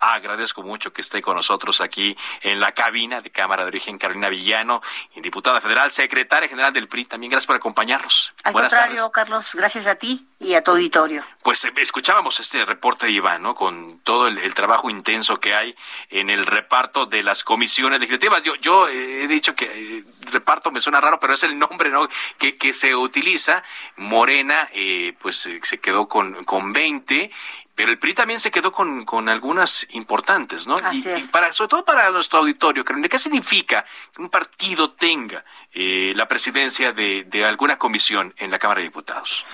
Agradezco mucho que esté con nosotros aquí en la cabina de Cámara de Origen Carolina Villano, diputada federal, secretaria general del PRI. También gracias por acompañarnos. Al contrario, Carlos, gracias a ti y a tu auditorio. Pues eh, escuchábamos este reporte de Iván, ¿no? Con todo el, trabajo intenso que hay en el reparto de las comisiones legislativas. Yo, yo eh, he dicho que eh, reparto me suena raro, pero es el nombre, ¿no? Que, que se utiliza. Morena, pues se quedó con, con 20 pero el PRI también se quedó con, con algunas importantes, ¿no? y, para, sobre todo para nuestro auditorio, ¿qué significa que un partido tenga eh, la presidencia de, de alguna comisión en la Cámara de Diputados?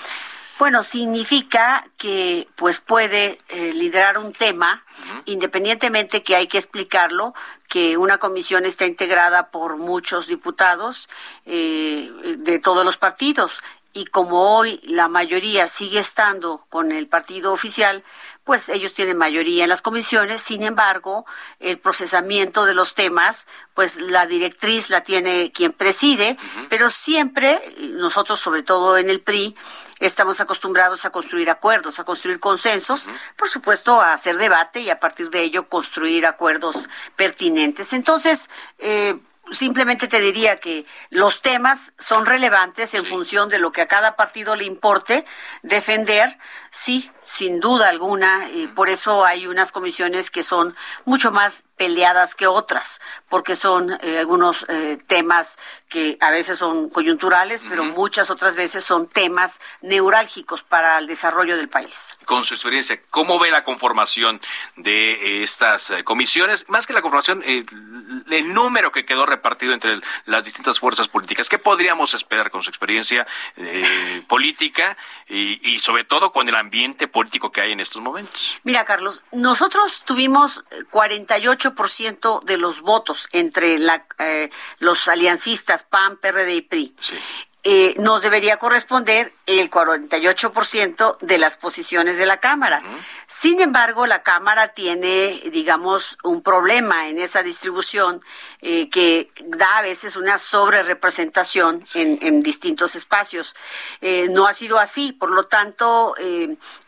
Bueno, significa que pues puede eh, liderar un tema, independientemente que hay que explicarlo, que una comisión está integrada por muchos diputados eh, de todos los partidos y como hoy la mayoría sigue estando con el partido oficial, pues ellos tienen mayoría en las comisiones. Sin embargo, el procesamiento de los temas, pues la directriz la tiene quien preside, pero siempre nosotros, sobre todo en el PRI, estamos acostumbrados a construir acuerdos, a construir consensos, por supuesto, a hacer debate y a partir de ello construir acuerdos pertinentes. Entonces, eh, simplemente te diría que los temas son relevantes en función de lo que a cada partido le importe defender, sí, sin duda alguna, y por eso hay unas comisiones que son mucho más peleadas que otras, porque son eh, algunos eh, temas que a veces son coyunturales, pero muchas otras veces son temas neurálgicos para el desarrollo del país. Con su experiencia, ¿cómo ve la conformación de eh, estas comisiones? Más que la conformación, el número que quedó repartido entre las distintas fuerzas políticas. ¿Qué podríamos esperar con su experiencia política y, y sobre todo con el ambiente político que hay en estos momentos. Mira, Carlos, nosotros tuvimos 48% de los votos entre la, eh, los aliancistas PAN, PRD y PRI. Sí. Eh, nos debería corresponder el 48% de las posiciones de la Cámara. Sin embargo, la Cámara tiene, digamos, un problema en esa distribución eh, que da a veces una sobrerepresentación en, en, distintos espacios. Eh, no ha sido así, por lo tanto,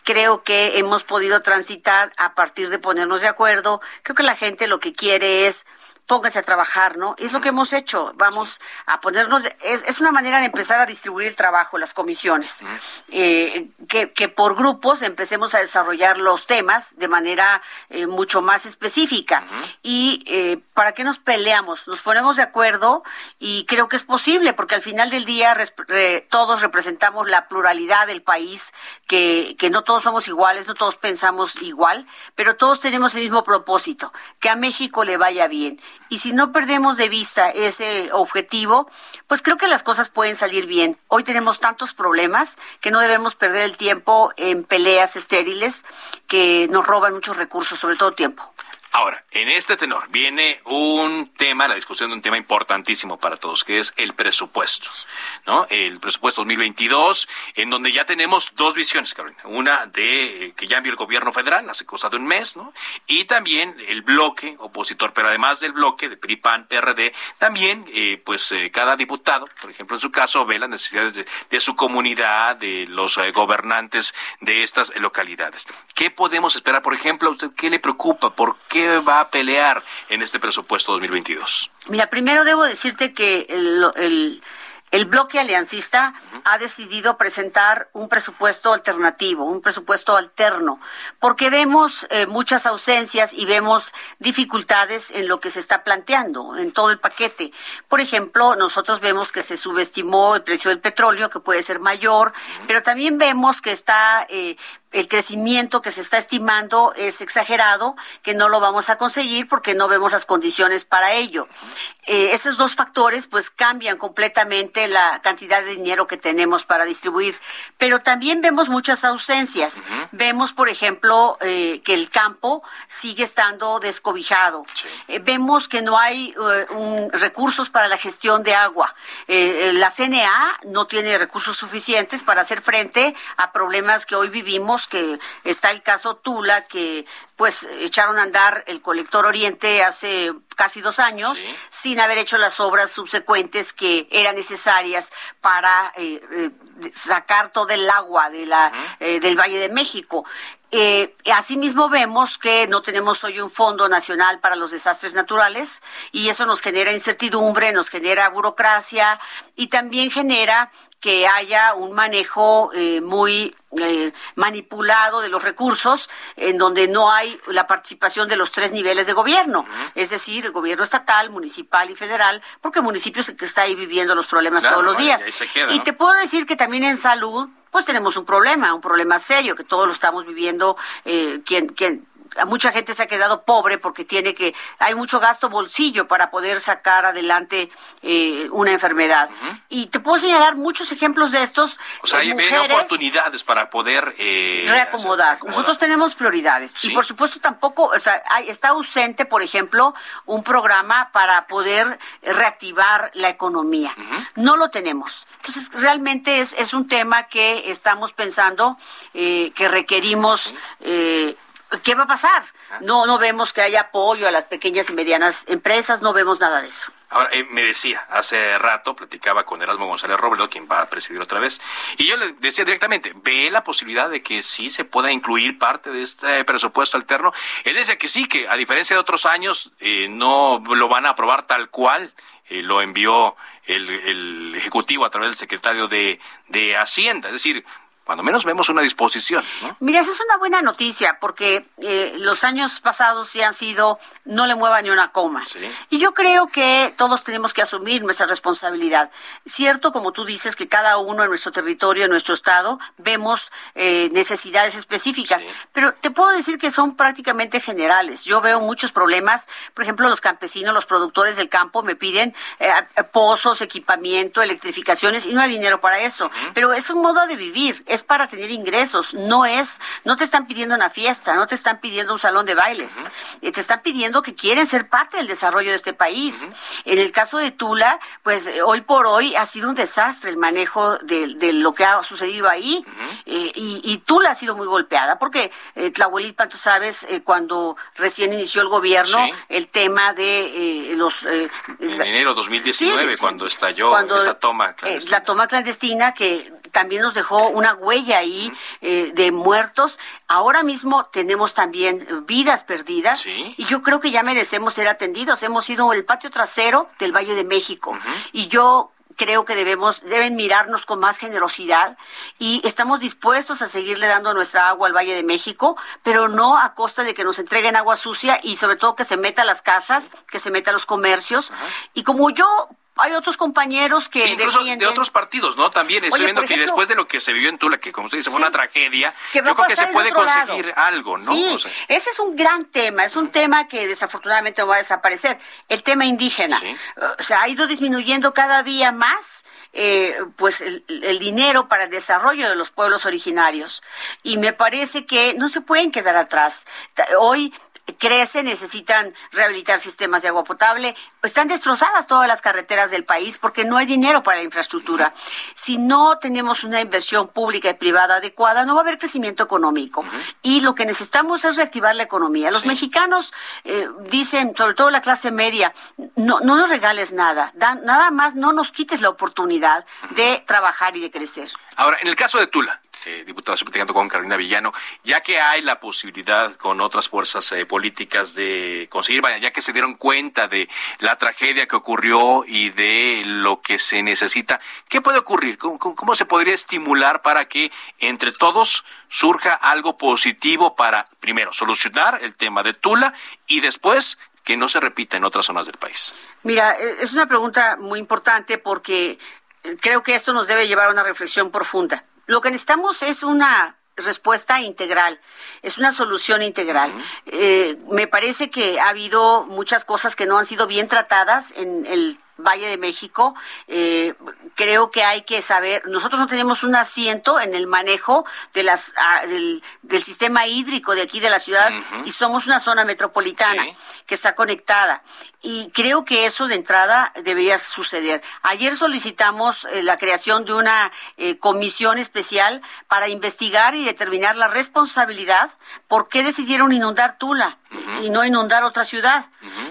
creo que hemos podido transitar a partir de ponernos de acuerdo. Creo que la gente lo que quiere es póngase a trabajar, ¿no? Es lo que hemos hecho. Vamos a ponernos, es, es una manera de empezar a distribuir el trabajo, las comisiones, eh, que, que, por grupos empecemos a desarrollar los temas de manera eh, mucho más específica. Y eh, ¿para qué nos peleamos? Nos ponemos de acuerdo y creo que es posible, porque al final del día todos representamos la pluralidad del país, que, que no todos somos iguales, no todos pensamos igual, pero todos tenemos el mismo propósito, que a México le vaya bien y si no perdemos de vista ese objetivo, pues creo que las cosas pueden salir bien. Hoy tenemos tantos problemas que no debemos perder el tiempo en peleas estériles que nos roban muchos recursos, sobre todo tiempo. Ahora, en este tenor viene un tema, la discusión de un tema importantísimo para todos, que es el presupuesto, ¿no? El presupuesto 2022, en donde ya tenemos dos visiones, Carolina. Una de que ya envió el gobierno federal hace cosa de un mes, ¿no? Y también el bloque opositor, pero además del bloque de PRI, PAN, PRD, también, eh, pues, eh, cada diputado, por ejemplo, en su caso, ve las necesidades de, su comunidad, de los eh, gobernantes de estas localidades. ¿Qué podemos esperar, por ejemplo, a usted qué le preocupa? ¿Por qué va a pelear en este presupuesto 2022? Mira, primero debo decirte que el, el bloque aliancista ha decidido presentar un presupuesto alternativo, un presupuesto alterno, porque vemos eh, muchas ausencias y vemos dificultades en lo que se está planteando, en todo el paquete. Por ejemplo, nosotros vemos que se subestimó el precio del petróleo, que puede ser mayor, pero también vemos que está eh, el crecimiento que se está estimando es exagerado, que no lo vamos a conseguir porque no vemos las condiciones para ello. Eh, esos dos factores pues cambian completamente la cantidad de dinero que tenemos para distribuir, pero también vemos muchas ausencias. Vemos, por ejemplo, eh, que el campo sigue estando descobijado. Eh, vemos que no hay recursos para la gestión de agua. la CNA no tiene recursos suficientes para hacer frente a problemas que hoy vivimos que está el caso Tula, que pues echaron a andar el colector Oriente hace casi dos años sin haber hecho las obras subsecuentes que eran necesarias para eh, eh, sacar todo el agua de la, eh, del Valle de México. asimismo vemos que no tenemos hoy un fondo nacional para los desastres naturales y eso nos genera incertidumbre, nos genera burocracia y también genera que haya un manejo eh, muy eh, manipulado de los recursos, en donde no hay la participación de los tres niveles de gobierno, es decir, el gobierno estatal, municipal y federal, porque el municipio es el que está ahí viviendo los problemas todos los días. y te puedo decir que también en salud, pues tenemos un problema, un problema serio, que todos lo estamos viviendo, eh, quien, quien mucha gente se ha quedado pobre porque tiene que hay mucho gasto bolsillo para poder sacar adelante eh, una enfermedad. Y te puedo señalar muchos ejemplos de estos o sea hay oportunidades para poder eh, reacomodar. nosotros tenemos prioridades. Y por supuesto tampoco o sea está ausente por ejemplo un programa para poder reactivar la economía. No lo tenemos. Entonces realmente es es un tema que estamos pensando eh, que requerimos eh, ¿qué va a pasar? No, no vemos que haya apoyo a las pequeñas y medianas empresas, no vemos nada de eso. Ahora, eh, me decía, hace rato platicaba con Erasmo González Robledo, quien va a presidir otra vez, y yo le decía directamente, ¿ve la posibilidad de que sí se pueda incluir parte de este presupuesto alterno? Él decía que sí, que a diferencia de otros años, eh, no lo van a aprobar tal cual eh, lo envió el, el, Ejecutivo a través del secretario de, de Hacienda. Es decir, cuando menos vemos una disposición. Mira, esa es una buena noticia porque eh, los años pasados sí han sido no le mueva ni una coma. Y yo creo que todos tenemos que asumir nuestra responsabilidad. Cierto, como tú dices, que cada uno en nuestro territorio, en nuestro estado, vemos eh, necesidades específicas, pero te puedo decir que son prácticamente generales. Yo veo muchos problemas, por ejemplo, los campesinos, los productores del campo me piden eh, pozos, equipamiento, electrificaciones y no hay dinero para eso. Pero es un modo de vivir es para tener ingresos, no es, no te están pidiendo una fiesta, no te están pidiendo un salón de bailes, eh, te están pidiendo que quieren ser parte del desarrollo de este país. En el caso de Tula, pues eh, hoy por hoy ha sido un desastre el manejo de, lo que ha sucedido ahí. Eh, y, Tula ha sido muy golpeada porque eh, Tlahuelilpan, tú sabes, cuando recién inició el gobierno, el tema de los... en enero de 2019, cuando estalló esa toma clandestina. la toma clandestina que también nos dejó una huella ahí eh, de muertos. Ahora mismo tenemos también vidas perdidas y yo creo que ya merecemos ser atendidos. Hemos sido el patio trasero del Valle de México y yo creo que debemos deben mirarnos con más generosidad y estamos dispuestos a seguirle dando nuestra agua al Valle de México, pero no a costa de que nos entreguen agua sucia y sobre todo que se meta a las casas, que se meta a los comercios. Y como yo hay otros compañeros que incluso de otros partidos, ¿no? También estoy viendo que después de lo que se vivió en Tula, que como usted dice fue una tragedia, yo creo que se puede conseguir algo, ¿no? Sí, ese es un gran tema, es un tema que desafortunadamente va a desaparecer. El tema indígena, o sea, ha ido disminuyendo cada día más, eh, pues el, el dinero para el desarrollo de los pueblos originarios y me parece que no se pueden quedar atrás. Hoy crece, necesitan rehabilitar sistemas de agua potable. Están destrozadas todas las carreteras del país porque no hay dinero para la infraestructura. Si no tenemos una inversión pública y privada adecuada, no va a haber crecimiento económico. Y lo que necesitamos es reactivar la economía. Los mexicanos eh, dicen, sobre todo la clase media, no, no nos regales nada, nada más no nos quites la oportunidad de trabajar y de crecer. Ahora, en el caso de Tula, eh, diputado, estoy con Carolina Villano, ya que hay la posibilidad con otras fuerzas eh, políticas de conseguir, vaya, ya que se dieron cuenta de la tragedia que ocurrió y de lo que se necesita, ¿qué puede ocurrir? ¿Cómo, se podría estimular para que entre todos surja algo positivo para, primero, solucionar el tema de Tula y después que no se repita en otras zonas del país? Mira, eh, es una pregunta muy importante porque creo que esto nos debe llevar a una reflexión profunda. Lo que necesitamos es una respuesta integral, es una solución integral. Eh, me parece que ha habido muchas cosas que no han sido bien tratadas en el Valle de México. Eh, creo que hay que saber, nosotros no tenemos un asiento en el manejo de las, ah, del, sistema hídrico de aquí de la ciudad y somos una zona metropolitana que está conectada. Y creo que eso de entrada debería suceder. Ayer solicitamos eh, la creación de una eh, comisión especial para investigar y determinar la responsabilidad por qué decidieron inundar Tula y no inundar otra ciudad.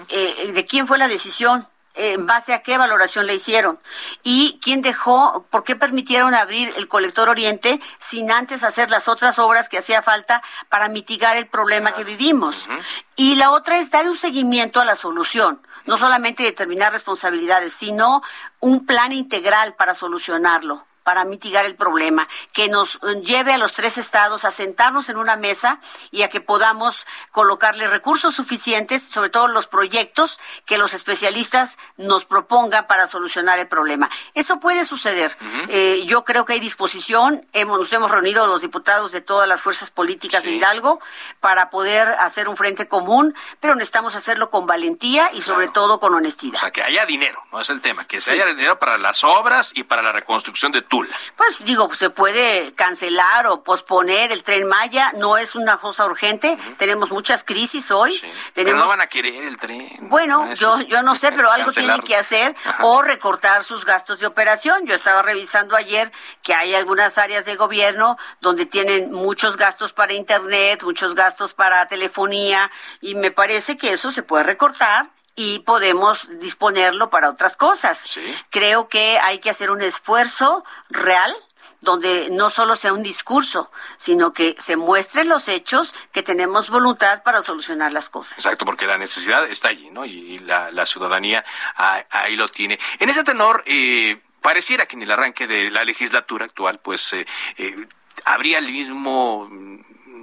¿De quién fue la decisión? En base a qué valoración le hicieron y quién dejó, por qué permitieron abrir el colector oriente sin antes hacer las otras obras que hacía falta para mitigar el problema que vivimos. Y la otra es dar un seguimiento a la solución, no solamente determinar responsabilidades, sino un plan integral para solucionarlo para mitigar el problema, que nos eh, lleve a los tres estados a sentarnos en una mesa y a que podamos colocarle recursos suficientes, sobre todo los proyectos que los especialistas nos propongan para solucionar el problema. Eso puede suceder. Eh, yo creo que hay disposición. Hemos, nos hemos reunido los diputados de todas las fuerzas políticas de Hidalgo para poder hacer un frente común, pero necesitamos hacerlo con valentía y sobre todo con honestidad. O sea, que haya dinero, no es el tema, que se haya dinero para las obras y para la reconstrucción de tu pues digo, se puede cancelar o posponer el tren Maya, no es una cosa urgente, tenemos muchas crisis hoy. Tenemos... no van a querer el tren. Bueno, yo, yo no sé, pero algo tienen que hacer o recortar sus gastos de operación. Yo estaba revisando ayer que hay algunas áreas de gobierno donde tienen muchos gastos para Internet, muchos gastos para telefonía y me parece que eso se puede recortar y podemos disponerlo para otras cosas. Creo que hay que hacer un esfuerzo real donde no solo sea un discurso, sino que se muestren los hechos que tenemos voluntad para solucionar las cosas. Exacto, porque la necesidad está allí, ¿no? Y, la, ciudadanía ahí lo tiene. En ese tenor, eh, pareciera que en el arranque de la legislatura actual, pues eh, eh, habría el mismo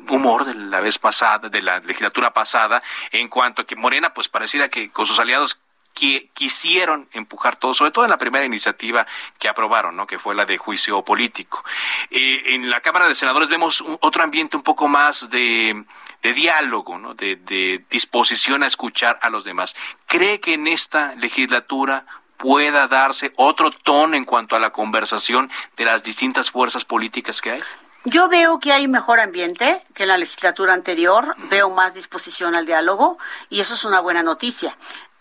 humor de la vez pasada, de la legislatura pasada, en cuanto a que Morena, pues pareciera que con sus aliados que quisieron empujar todo, sobre todo en la primera iniciativa que aprobaron, ¿no? que fue la de juicio político. Eh, en la Cámara de Senadores vemos otro ambiente un poco más de, de diálogo, ¿no? de, de disposición a escuchar a los demás. ¿Cree que en esta legislatura pueda darse otro tono en cuanto a la conversación de las distintas fuerzas políticas que hay? Yo veo que hay mejor ambiente que en la legislatura anterior, veo más disposición al diálogo y eso es una buena noticia.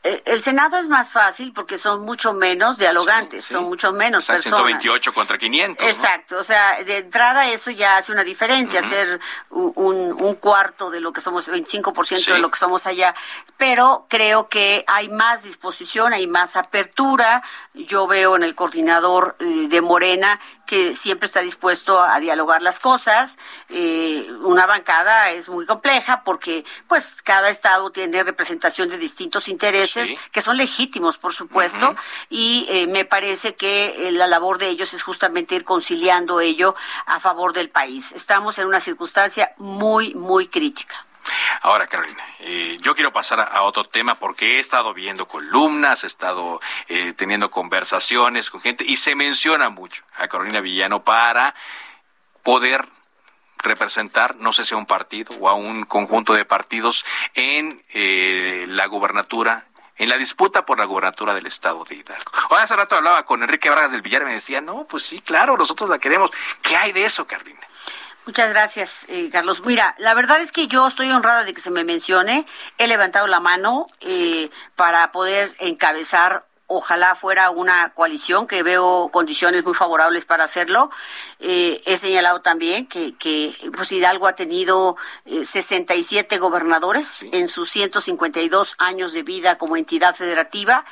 Eh, el Senado es más fácil porque son mucho menos dialogantes, son mucho menos o personas. 128 contra 500. Exacto, o sea, de entrada eso ya hace una diferencia, ser un, un, cuarto de lo que somos, 25% de lo que somos allá. Pero creo que hay más disposición, hay más apertura. Yo veo en el coordinador eh, de Morena que siempre está dispuesto a dialogar las cosas. Eh, una bancada es muy compleja porque, pues, cada estado tiene representación de distintos intereses que son legítimos, por supuesto, y eh, me parece que eh, la labor de ellos es justamente ir conciliando ello a favor del país. Estamos en una circunstancia muy, muy crítica. Ahora, Carolina, eh, yo quiero pasar a, otro tema porque he estado viendo columnas, he estado eh, teniendo conversaciones con gente y se menciona mucho a Carolina Villano para poder representar, no sé si a un partido o a un conjunto de partidos en eh, la gubernatura en la disputa por la gubernatura del estado de Hidalgo. Hoy hace rato hablaba con Enrique Vargas del Villar y me decía, no, pues sí, claro, nosotros la queremos. ¿Qué hay de eso, Carolina? Muchas gracias, eh, Carlos. Mira, la verdad es que yo estoy honrada de que se me mencione. He levantado la mano eh, para poder encabezar ojalá fuera una coalición, que veo condiciones muy favorables para hacerlo. Eh, he señalado también que, que pues Hidalgo ha tenido 67 gobernadores en sus 152 años de vida como entidad federativa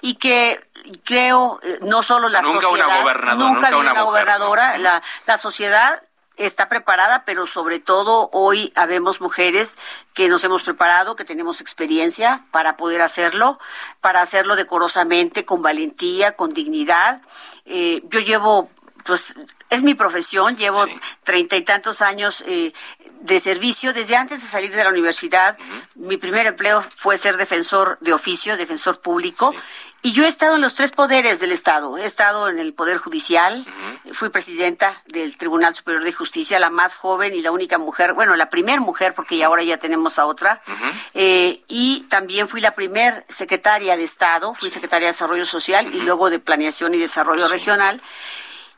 y que creo no solo la nunca sociedad, una gobernadora, nunca, una, gobernadora, la, la sociedad está preparada, pero sobre todo hoy habemos mujeres que nos hemos preparado, que tenemos experiencia para poder hacerlo, para hacerlo decorosamente, con valentía, con dignidad. Eh, yo llevo, pues, es mi profesión, llevo treinta y tantos años eh, de servicio. Desde antes de salir de la universidad, mi primer empleo fue ser defensor de oficio, defensor público. Y yo he estado en los tres poderes del Estado. He estado en el Poder Judicial, fui presidenta del Tribunal Superior de Justicia, la más joven y la única mujer, bueno, la primera mujer, porque ya ahora ya tenemos a otra. Eh, y también fui la primer secretaria de Estado, fui secretaria de Desarrollo Social y luego de Planeación y Desarrollo Regional.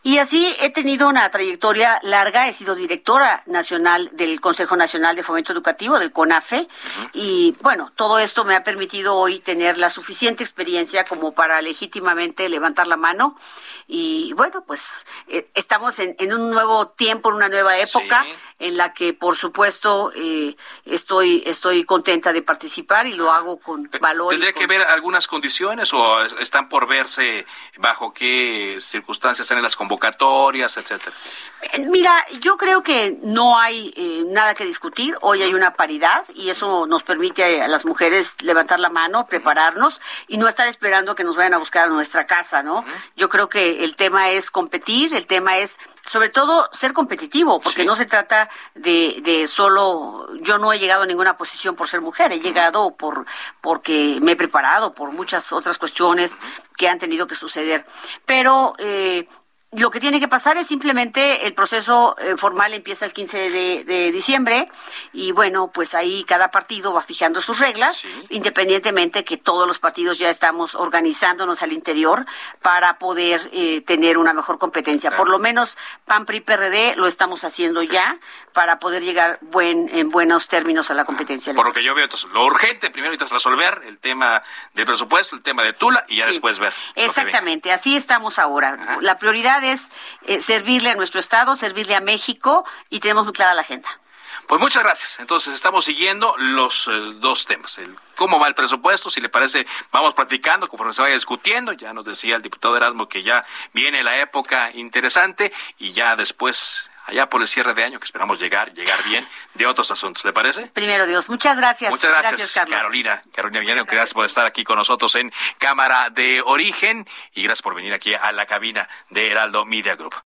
Y así he tenido una trayectoria larga, he sido directora nacional del Consejo Nacional de Fomento Educativo, del CONAFE, y bueno, todo esto me ha permitido hoy tener la suficiente experiencia como para legítimamente levantar la mano. Y bueno, pues eh, estamos en, un nuevo tiempo, en una nueva época, en la que por supuesto eh, estoy, estoy contenta de participar y lo hago con valor. ¿Tendría que ver algunas condiciones o están por verse bajo qué circunstancias están en las convocatorias? etcétera? Eh, mira, yo creo que no hay eh, nada que discutir. Hoy hay una paridad y eso nos permite a las mujeres levantar la mano, prepararnos y no estar esperando que nos vayan a buscar a nuestra casa, ¿no? Yo creo que el tema es competir, el tema es sobre todo ser competitivo, porque no se trata de, de solo, yo no he llegado a ninguna posición por ser mujer, he llegado por porque me he preparado por muchas otras cuestiones que han tenido que suceder. Pero eh, lo que tiene que pasar es simplemente el proceso eh, formal empieza el 15 de, diciembre y bueno, pues ahí cada partido va fijando sus reglas, independientemente que todos los partidos ya estamos organizándonos al interior para poder eh, tener una mejor competencia. Por lo menos PAN, PRI, PRD lo estamos haciendo ya para poder llegar buen, en buenos términos a la competencia. Por lo que yo veo, entonces, lo urgente primero es resolver el tema del presupuesto, el tema de Tula y ya después ver. Exactamente, así estamos ahora. La prioridad es eh, servirle a nuestro Estado, servirle a México y tenemos muy clara la agenda. Pues muchas gracias. Entonces estamos siguiendo los eh, dos temas. El cómo va el presupuesto, si le parece, vamos platicando conforme se vaya discutiendo. Ya nos decía el diputado Erasmo que ya viene la época interesante y ya después allá por el cierre de año, que esperamos llegar, llegar bien, de otros asuntos. ¿Le parece? Primero Dios. Muchas gracias. Muchas gracias, Carolina. Carolina Villarreal, gracias por estar aquí con nosotros en Cámara de Origen y gracias por venir aquí a la cabina de Heraldo Media Group.